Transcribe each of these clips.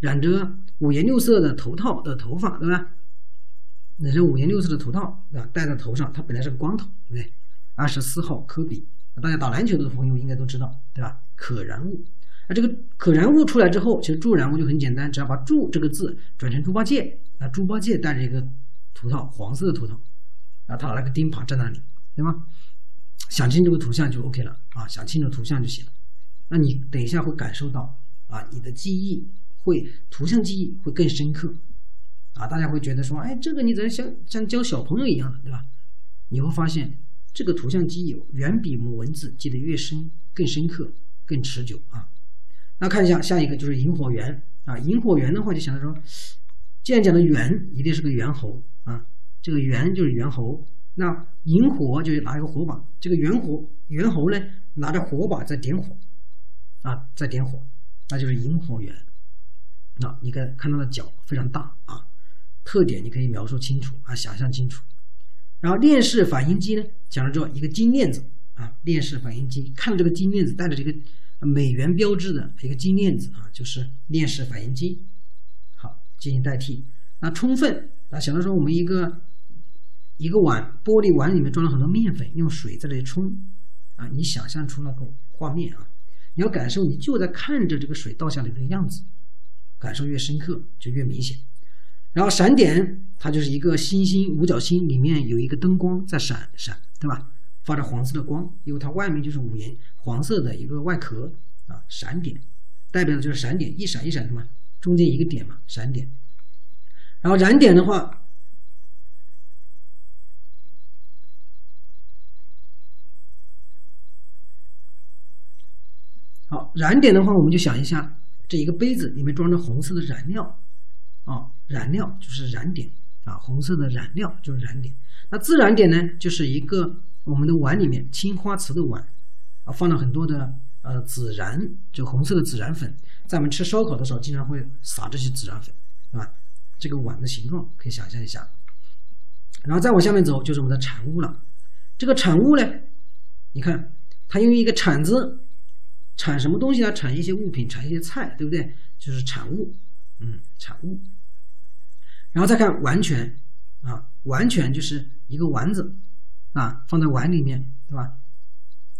染着五颜六色的头套的头发，对吧？染着五颜六色的头套，对吧？戴在头上，他本来是个光头，对不对？二十四号科比，大家打篮球的朋友应该都知道，对吧？可燃物，那这个可燃物出来之后，其实助燃物就很简单，只要把“助”这个字转成猪八戒，啊，猪八戒戴着一个头套，黄色的头套，然后他拿了个钉耙站在那里，对吗？想清这个图像就 OK 了啊，想清楚图像就行了。那你等一下会感受到啊，你的记忆会图像记忆会更深刻啊，大家会觉得说，哎，这个你怎么像像教小朋友一样的，对吧？你会发现这个图像记忆远比我们文字记得越深、更深刻、更持久啊。那看一下下一个就是萤火猿啊，萤火猿的话就想着说，既然讲的猿，一定是个猿猴啊，这个猿就是猿猴。那萤火就是拿一个火把，这个猿火猿猴呢拿着火把在点火。啊，在点火，那就是萤火猿。那你看看它的脚非常大啊，特点你可以描述清楚啊，想象清楚。然后链式反应机呢，讲了之后一个金链子啊，链式反应机，看到这个金链子带着这个美元标志的一个金链子啊，就是链式反应机。好，进行代替。那充分啊，想到说我们一个一个碗，玻璃碗里面装了很多面粉，用水在这里冲啊，你想象出那个画面啊。你要感受，你就在看着这个水倒下来的样子，感受越深刻就越明显。然后闪点，它就是一个星星五角星里面有一个灯光在闪闪，对吧？发着黄色的光，因为它外面就是五颜黄色的一个外壳啊。闪点代表的就是闪点，一闪一闪的嘛，中间一个点嘛，闪点。然后燃点的话。好，燃点的话，我们就想一下，这一个杯子里面装着红色的燃料，啊，燃料就是燃点，啊，红色的燃料就是燃点。那自燃点呢，就是一个我们的碗里面青花瓷的碗，啊，放了很多的呃孜然，就红色的孜然粉，在我们吃烧烤的时候经常会撒这些孜然粉，对吧？这个碗的形状可以想象一下。然后再往下面走，就是我们的产物了。这个产物呢，你看它用一个铲子。产什么东西呢？产一些物品，产一些菜，对不对？就是产物，嗯，产物。然后再看完全，啊，完全就是一个丸子，啊，放在碗里面，对吧？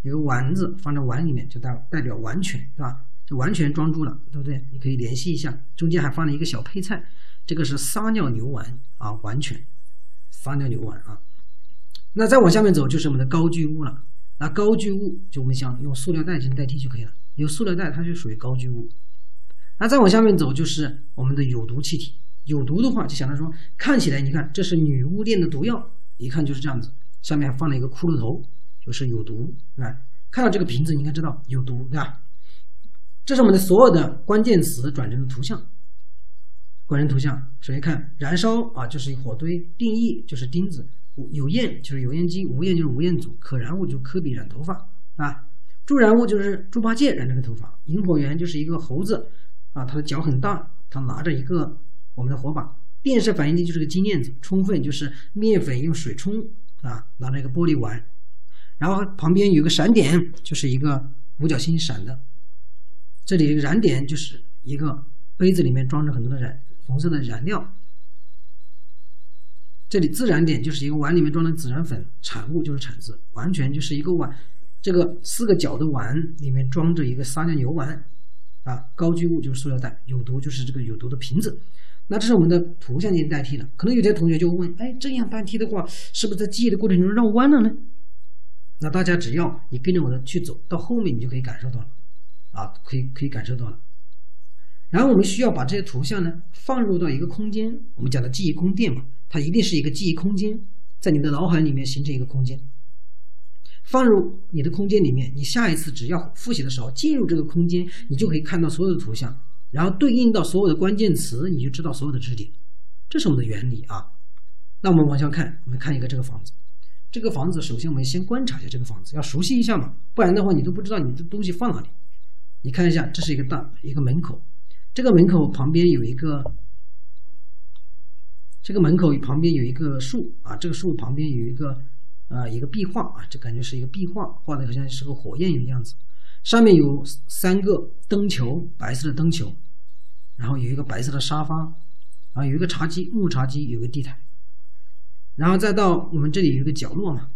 一个丸子放在碗里面，就代代表完全，对吧？就完全装住了，对不对？你可以联系一下，中间还放了一个小配菜，这个是撒尿牛丸啊，完全撒尿牛丸啊。那再往下面走，就是我们的高聚物了。那高聚物就我们想用塑料袋进行代替就可以了。有塑料袋，它就属于高聚物。那再往下面走就是我们的有毒气体。有毒的话，就想着说，看起来你看这是女巫店的毒药，一看就是这样子。上面放了一个骷髅头，就是有毒，对吧？看到这个瓶子，你应该知道有毒，对吧？这是我们的所有的关键词转成的图像。关键图像，首先看燃烧啊，就是一火堆；定义就是钉子。有焰就是油烟机，无焰就是无焰组，可燃物就科比染头发啊，助燃物就是猪八戒染这个头发，引火源就是一个猴子啊，它的脚很大，它拿着一个我们的火把，电射反应机就是个金链子，充分就是面粉用水冲啊，拿着一个玻璃碗，然后旁边有个闪点，就是一个五角星闪的，这里燃点就是一个杯子里面装着很多的燃红色的燃料。这里自然点就是一个碗里面装的孜然粉，产物就是铲子，完全就是一个碗，这个四个角的碗里面装着一个撒尿牛丸，啊，高聚物就是塑料袋，有毒就是这个有毒的瓶子。那这是我们的图像进行代替了。可能有些同学就问，哎，这样代替的话，是不是在记忆的过程中绕弯了呢？那大家只要你跟着我的去走到后面，你就可以感受到了，啊，可以可以感受到了。然后我们需要把这些图像呢放入到一个空间，我们讲的记忆宫殿嘛。它一定是一个记忆空间，在你的脑海里面形成一个空间，放入你的空间里面。你下一次只要复习的时候进入这个空间，你就可以看到所有的图像，然后对应到所有的关键词，你就知道所有的知识点这是我们的原理啊。那我们往下看，我们看一个这个房子。这个房子首先我们先观察一下这个房子，要熟悉一下嘛，不然的话你都不知道你的东西放哪里。你看一下，这是一个大一个门口，这个门口旁边有一个。这个门口旁边有一个树啊，这个树旁边有一个啊一个壁画啊，这感觉是一个壁画，画的好像是个火焰一样子。上面有三个灯球，白色的灯球然后有一个白色的沙发，啊，有一个茶几，木茶几，有个地毯，然后再到我们这里有一个角落嘛，